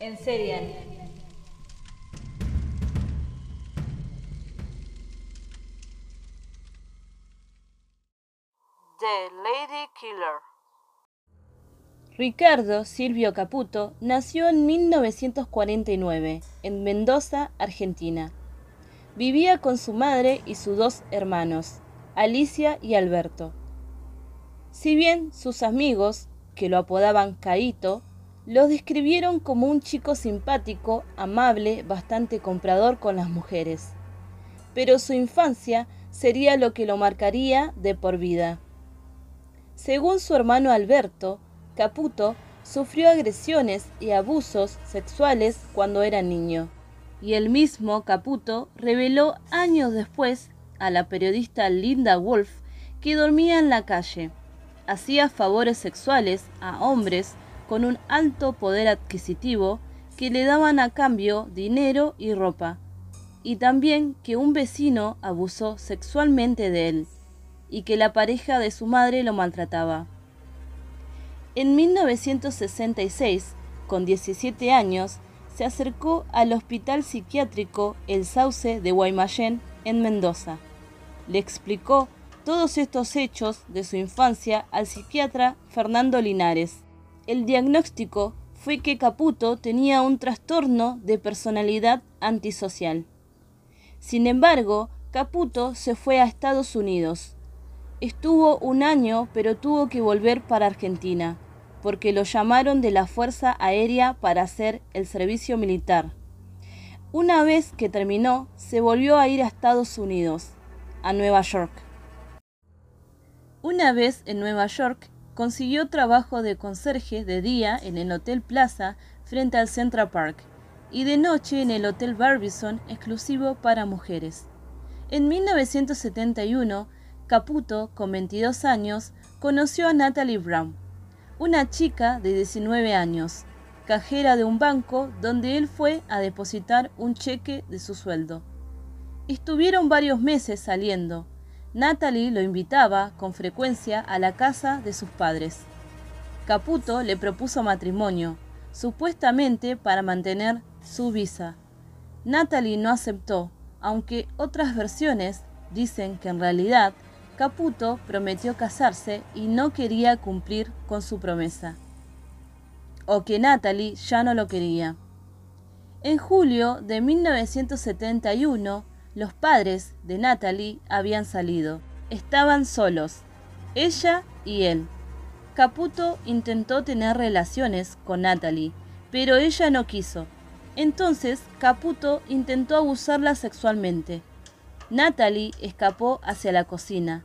En Serial. The Lady Killer. Ricardo Silvio Caputo nació en 1949 en Mendoza, Argentina. Vivía con su madre y sus dos hermanos, Alicia y Alberto. Si bien sus amigos, que lo apodaban Caito, lo describieron como un chico simpático, amable, bastante comprador con las mujeres. Pero su infancia sería lo que lo marcaría de por vida. Según su hermano Alberto, Caputo sufrió agresiones y abusos sexuales cuando era niño. Y el mismo Caputo reveló años después a la periodista Linda Wolf que dormía en la calle, hacía favores sexuales a hombres con un alto poder adquisitivo que le daban a cambio dinero y ropa, y también que un vecino abusó sexualmente de él, y que la pareja de su madre lo maltrataba. En 1966, con 17 años, se acercó al hospital psiquiátrico El Sauce de Guaymallén, en Mendoza. Le explicó todos estos hechos de su infancia al psiquiatra Fernando Linares, el diagnóstico fue que Caputo tenía un trastorno de personalidad antisocial. Sin embargo, Caputo se fue a Estados Unidos. Estuvo un año, pero tuvo que volver para Argentina, porque lo llamaron de la Fuerza Aérea para hacer el servicio militar. Una vez que terminó, se volvió a ir a Estados Unidos, a Nueva York. Una vez en Nueva York, Consiguió trabajo de conserje de día en el Hotel Plaza frente al Central Park y de noche en el Hotel Barbizon exclusivo para mujeres. En 1971, Caputo, con 22 años, conoció a Natalie Brown, una chica de 19 años, cajera de un banco donde él fue a depositar un cheque de su sueldo. Estuvieron varios meses saliendo, Natalie lo invitaba con frecuencia a la casa de sus padres. Caputo le propuso matrimonio, supuestamente para mantener su visa. Natalie no aceptó, aunque otras versiones dicen que en realidad Caputo prometió casarse y no quería cumplir con su promesa. O que Natalie ya no lo quería. En julio de 1971, los padres de Natalie habían salido. Estaban solos, ella y él. Caputo intentó tener relaciones con Natalie, pero ella no quiso. Entonces Caputo intentó abusarla sexualmente. Natalie escapó hacia la cocina,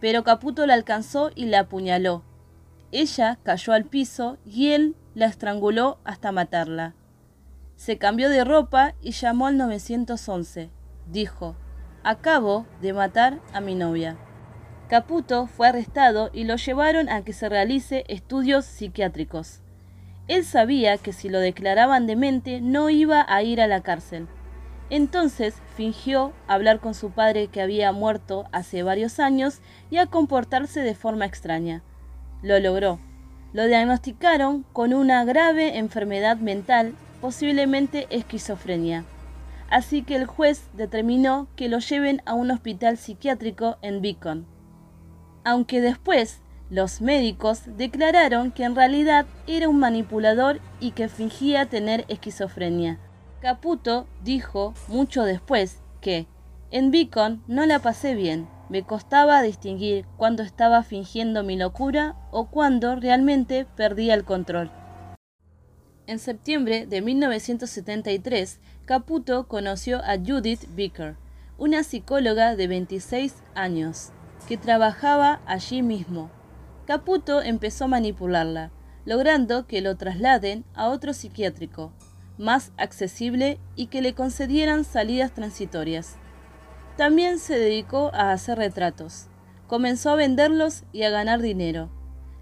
pero Caputo la alcanzó y la apuñaló. Ella cayó al piso y él la estranguló hasta matarla. Se cambió de ropa y llamó al 911 dijo, acabo de matar a mi novia. Caputo fue arrestado y lo llevaron a que se realice estudios psiquiátricos. Él sabía que si lo declaraban demente no iba a ir a la cárcel. Entonces fingió hablar con su padre que había muerto hace varios años y a comportarse de forma extraña. Lo logró. Lo diagnosticaron con una grave enfermedad mental, posiblemente esquizofrenia así que el juez determinó que lo lleven a un hospital psiquiátrico en Beacon. Aunque después los médicos declararon que en realidad era un manipulador y que fingía tener esquizofrenia. Caputo dijo mucho después que en Beacon no la pasé bien, me costaba distinguir cuando estaba fingiendo mi locura o cuando realmente perdía el control. En septiembre de 1973, Caputo conoció a Judith Becker, una psicóloga de 26 años, que trabajaba allí mismo. Caputo empezó a manipularla, logrando que lo trasladen a otro psiquiátrico, más accesible y que le concedieran salidas transitorias. También se dedicó a hacer retratos. Comenzó a venderlos y a ganar dinero.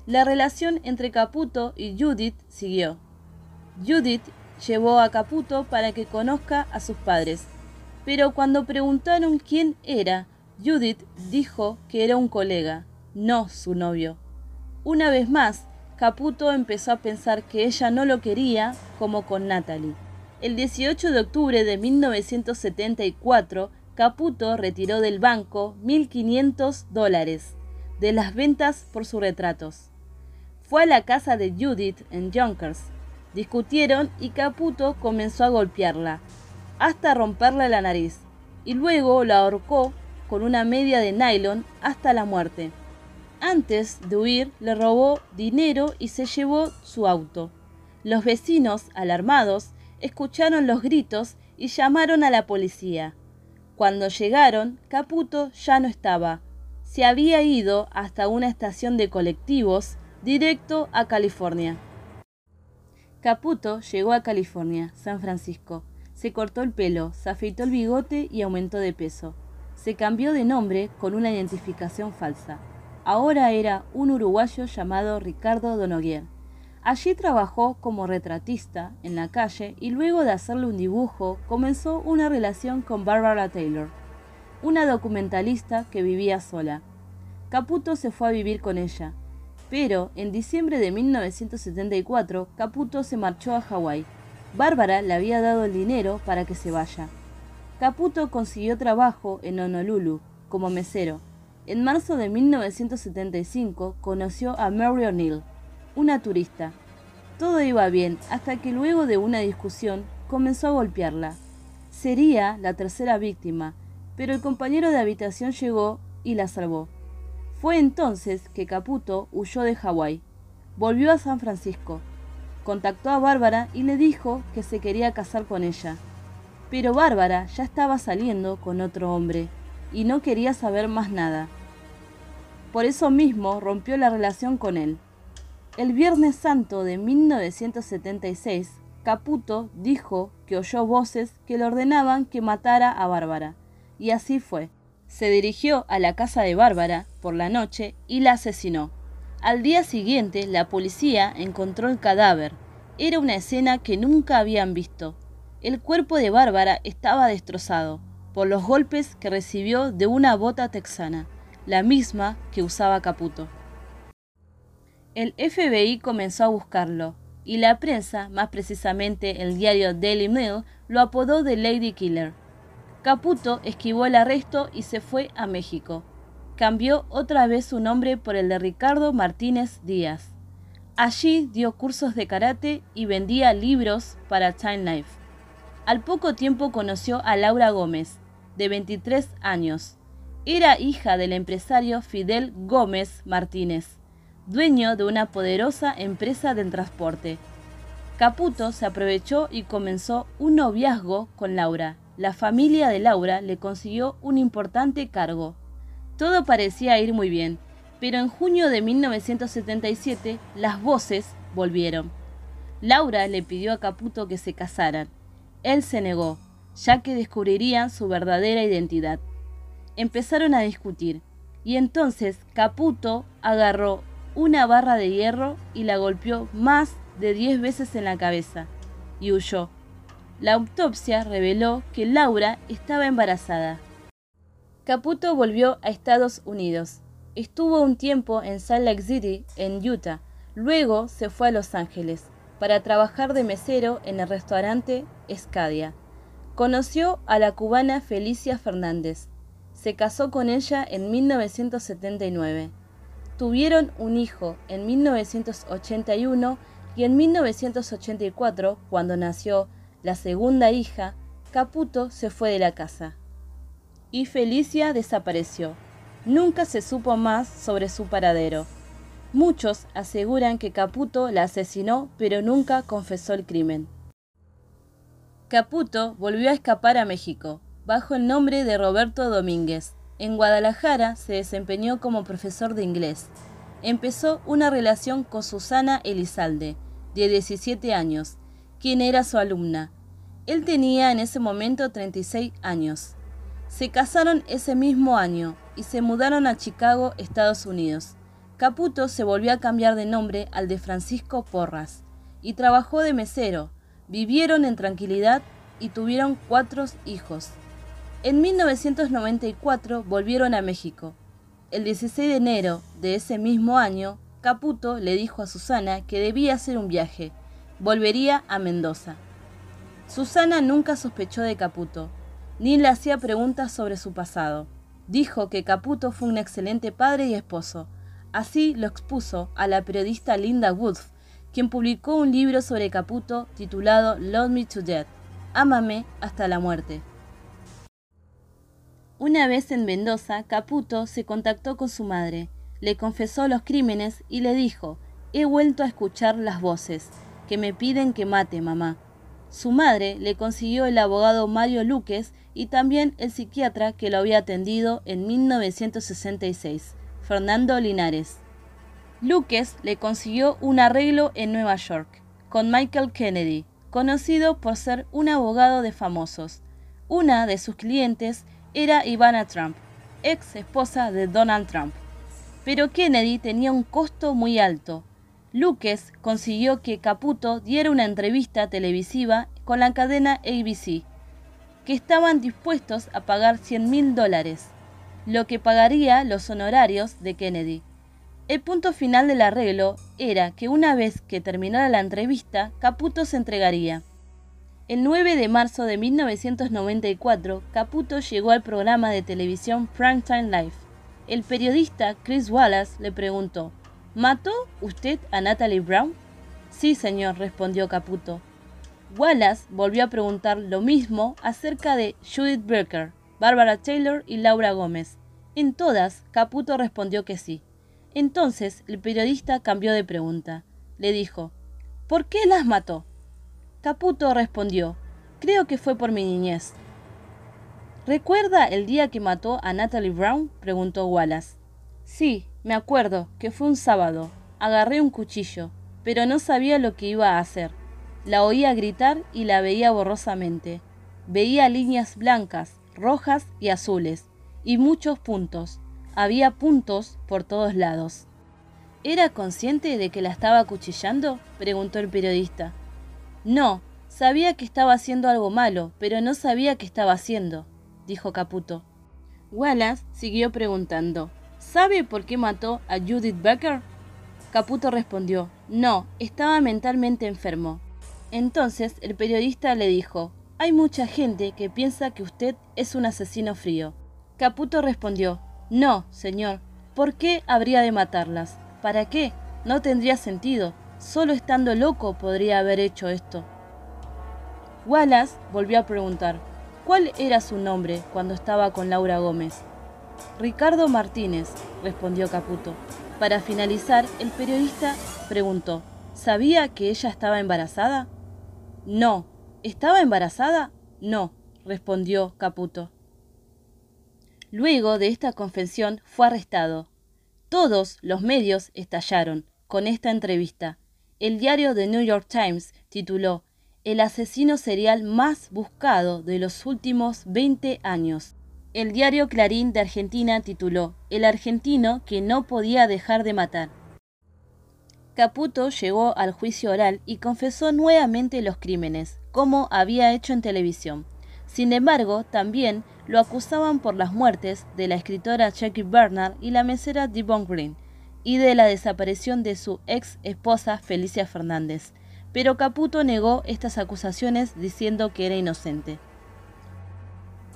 La relación entre Caputo y Judith siguió. Judith llevó a Caputo para que conozca a sus padres, pero cuando preguntaron quién era, Judith dijo que era un colega, no su novio. Una vez más, Caputo empezó a pensar que ella no lo quería como con Natalie. El 18 de octubre de 1974, Caputo retiró del banco 1.500 dólares de las ventas por sus retratos. Fue a la casa de Judith en Yonkers. Discutieron y Caputo comenzó a golpearla, hasta romperle la nariz, y luego la ahorcó con una media de nylon hasta la muerte. Antes de huir, le robó dinero y se llevó su auto. Los vecinos, alarmados, escucharon los gritos y llamaron a la policía. Cuando llegaron, Caputo ya no estaba. Se había ido hasta una estación de colectivos directo a California. Caputo llegó a California, San Francisco. Se cortó el pelo, se afeitó el bigote y aumentó de peso. Se cambió de nombre con una identificación falsa. Ahora era un uruguayo llamado Ricardo Donoguer. Allí trabajó como retratista en la calle y luego de hacerle un dibujo comenzó una relación con Barbara Taylor, una documentalista que vivía sola. Caputo se fue a vivir con ella, pero en diciembre de 1974 Caputo se marchó a Hawái. Bárbara le había dado el dinero para que se vaya. Caputo consiguió trabajo en Honolulu como mesero en marzo de 1975 conoció a Mary O'Neill, una turista. Todo iba bien hasta que luego de una discusión comenzó a golpearla. Sería la tercera víctima, pero el compañero de habitación llegó y la salvó. Fue entonces que Caputo huyó de Hawái. Volvió a San Francisco. Contactó a Bárbara y le dijo que se quería casar con ella. Pero Bárbara ya estaba saliendo con otro hombre y no quería saber más nada. Por eso mismo rompió la relación con él. El Viernes Santo de 1976, Caputo dijo que oyó voces que le ordenaban que matara a Bárbara. Y así fue. Se dirigió a la casa de Bárbara por la noche y la asesinó. Al día siguiente, la policía encontró el cadáver. Era una escena que nunca habían visto. El cuerpo de Bárbara estaba destrozado por los golpes que recibió de una bota texana la misma que usaba Caputo. El FBI comenzó a buscarlo, y la prensa, más precisamente el diario Daily Mail, lo apodó de Lady Killer. Caputo esquivó el arresto y se fue a México. Cambió otra vez su nombre por el de Ricardo Martínez Díaz. Allí dio cursos de karate y vendía libros para Time Life. Al poco tiempo conoció a Laura Gómez, de 23 años, era hija del empresario Fidel Gómez Martínez, dueño de una poderosa empresa del transporte. Caputo se aprovechó y comenzó un noviazgo con Laura. La familia de Laura le consiguió un importante cargo. Todo parecía ir muy bien, pero en junio de 1977 las voces volvieron. Laura le pidió a Caputo que se casaran. Él se negó, ya que descubrirían su verdadera identidad empezaron a discutir, y entonces Caputo agarró una barra de hierro y la golpeó más de diez veces en la cabeza, y huyó. La autopsia reveló que Laura estaba embarazada. Caputo volvió a Estados Unidos. Estuvo un tiempo en Salt Lake City, en Utah. Luego se fue a Los Ángeles para trabajar de mesero en el restaurante Escadia. Conoció a la cubana Felicia Fernández, se casó con ella en 1979. Tuvieron un hijo en 1981 y en 1984, cuando nació la segunda hija, Caputo se fue de la casa. Y Felicia desapareció. Nunca se supo más sobre su paradero. Muchos aseguran que Caputo la asesinó, pero nunca confesó el crimen. Caputo volvió a escapar a México, bajo el nombre de Roberto Domínguez. En Guadalajara se desempeñó como profesor de inglés. Empezó una relación con Susana Elizalde, de 17 años, quien era su alumna. Él tenía en ese momento 36 años. Se casaron ese mismo año y se mudaron a Chicago, Estados Unidos. Caputo se volvió a cambiar de nombre al de Francisco Porras y trabajó de mesero. Vivieron en tranquilidad y tuvieron cuatro hijos. En 1994 volvieron a México. El 16 de enero de ese mismo año, Caputo le dijo a Susana que debía hacer un viaje. Volvería a Mendoza. Susana nunca sospechó de Caputo, ni le hacía preguntas sobre su pasado. Dijo que Caputo fue un excelente padre y esposo. Así lo expuso a la periodista Linda Woodf, quien publicó un libro sobre Caputo titulado Love Me to Death, Ámame hasta la muerte. Una vez en Mendoza, Caputo se contactó con su madre, le confesó los crímenes y le dijo, he vuelto a escuchar las voces, que me piden que mate mamá. Su madre le consiguió el abogado Mario Luques y también el psiquiatra que lo había atendido en 1966, Fernando Linares. Luques le consiguió un arreglo en Nueva York con Michael Kennedy, conocido por ser un abogado de famosos. Una de sus clientes era Ivana Trump, ex esposa de Donald Trump. Pero Kennedy tenía un costo muy alto, Luques consiguió que Caputo diera una entrevista televisiva con la cadena ABC, que estaban dispuestos a pagar 100 mil dólares, lo que pagaría los honorarios de Kennedy. El punto final del arreglo era que una vez que terminara la entrevista, Caputo se entregaría. El 9 de marzo de 1994, Caputo llegó al programa de televisión Primetime Live. El periodista Chris Wallace le preguntó, ¿Mató usted a Natalie Brown? Sí, señor, respondió Caputo. Wallace volvió a preguntar lo mismo acerca de Judith Berker, Barbara Taylor y Laura Gómez. En todas, Caputo respondió que sí. Entonces el periodista cambió de pregunta. Le dijo, ¿por qué las mató? Caputo respondió, creo que fue por mi niñez. ¿Recuerda el día que mató a Natalie Brown? preguntó Wallace. Sí, me acuerdo que fue un sábado. Agarré un cuchillo, pero no sabía lo que iba a hacer. La oía gritar y la veía borrosamente. Veía líneas blancas, rojas y azules, y muchos puntos. Había puntos por todos lados. ¿Era consciente de que la estaba acuchillando? preguntó el periodista. No, sabía que estaba haciendo algo malo, pero no sabía qué estaba haciendo, dijo Caputo. Wallace siguió preguntando. ¿Sabe por qué mató a Judith Becker? Caputo respondió, no, estaba mentalmente enfermo. Entonces el periodista le dijo, hay mucha gente que piensa que usted es un asesino frío. Caputo respondió, no, señor, ¿por qué habría de matarlas? ¿Para qué? No tendría sentido. Solo estando loco podría haber hecho esto. Wallace volvió a preguntar, ¿cuál era su nombre cuando estaba con Laura Gómez? Ricardo Martínez, respondió Caputo. Para finalizar, el periodista preguntó, ¿sabía que ella estaba embarazada? No. ¿Estaba embarazada? No, respondió Caputo. Luego de esta confesión fue arrestado. Todos los medios estallaron con esta entrevista. El diario The New York Times tituló El asesino serial más buscado de los últimos 20 años. El diario Clarín de Argentina tituló El argentino que no podía dejar de matar. Caputo llegó al juicio oral y confesó nuevamente los crímenes, como había hecho en televisión. Sin embargo, también lo acusaban por las muertes de la escritora Jackie Bernard y la mesera Devon Green, y de la desaparición de su ex esposa Felicia Fernández. Pero Caputo negó estas acusaciones diciendo que era inocente.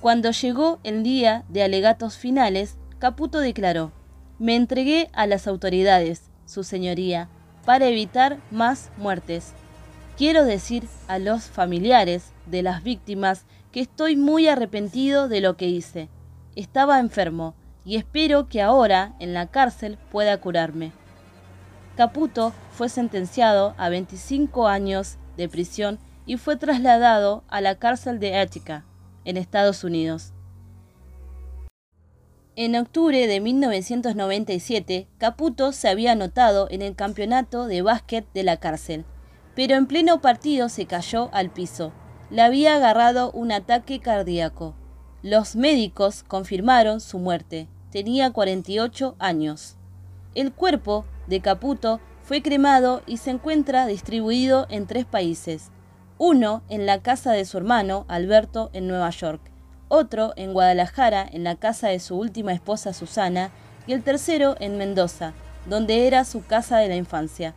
Cuando llegó el día de alegatos finales, Caputo declaró, me entregué a las autoridades, su señoría, para evitar más muertes. Quiero decir a los familiares de las víctimas que estoy muy arrepentido de lo que hice. Estaba enfermo y espero que ahora en la cárcel pueda curarme. Caputo fue sentenciado a 25 años de prisión y fue trasladado a la cárcel de Ética en Estados Unidos. En octubre de 1997, Caputo se había anotado en el campeonato de básquet de la cárcel, pero en pleno partido se cayó al piso. Le había agarrado un ataque cardíaco. Los médicos confirmaron su muerte. Tenía 48 años. El cuerpo de Caputo fue cremado y se encuentra distribuido en tres países, uno en la casa de su hermano, Alberto, en Nueva York, otro en Guadalajara, en la casa de su última esposa, Susana, y el tercero en Mendoza, donde era su casa de la infancia.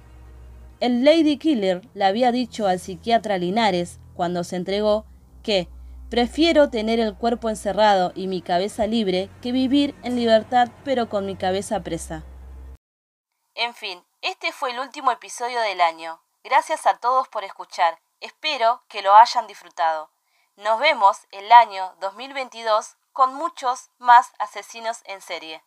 El Lady Killer le había dicho al psiquiatra Linares, cuando se entregó, que prefiero tener el cuerpo encerrado y mi cabeza libre que vivir en libertad pero con mi cabeza presa. En fin, este fue el último episodio del año. Gracias a todos por escuchar. Espero que lo hayan disfrutado. Nos vemos el año 2022 con muchos más asesinos en serie.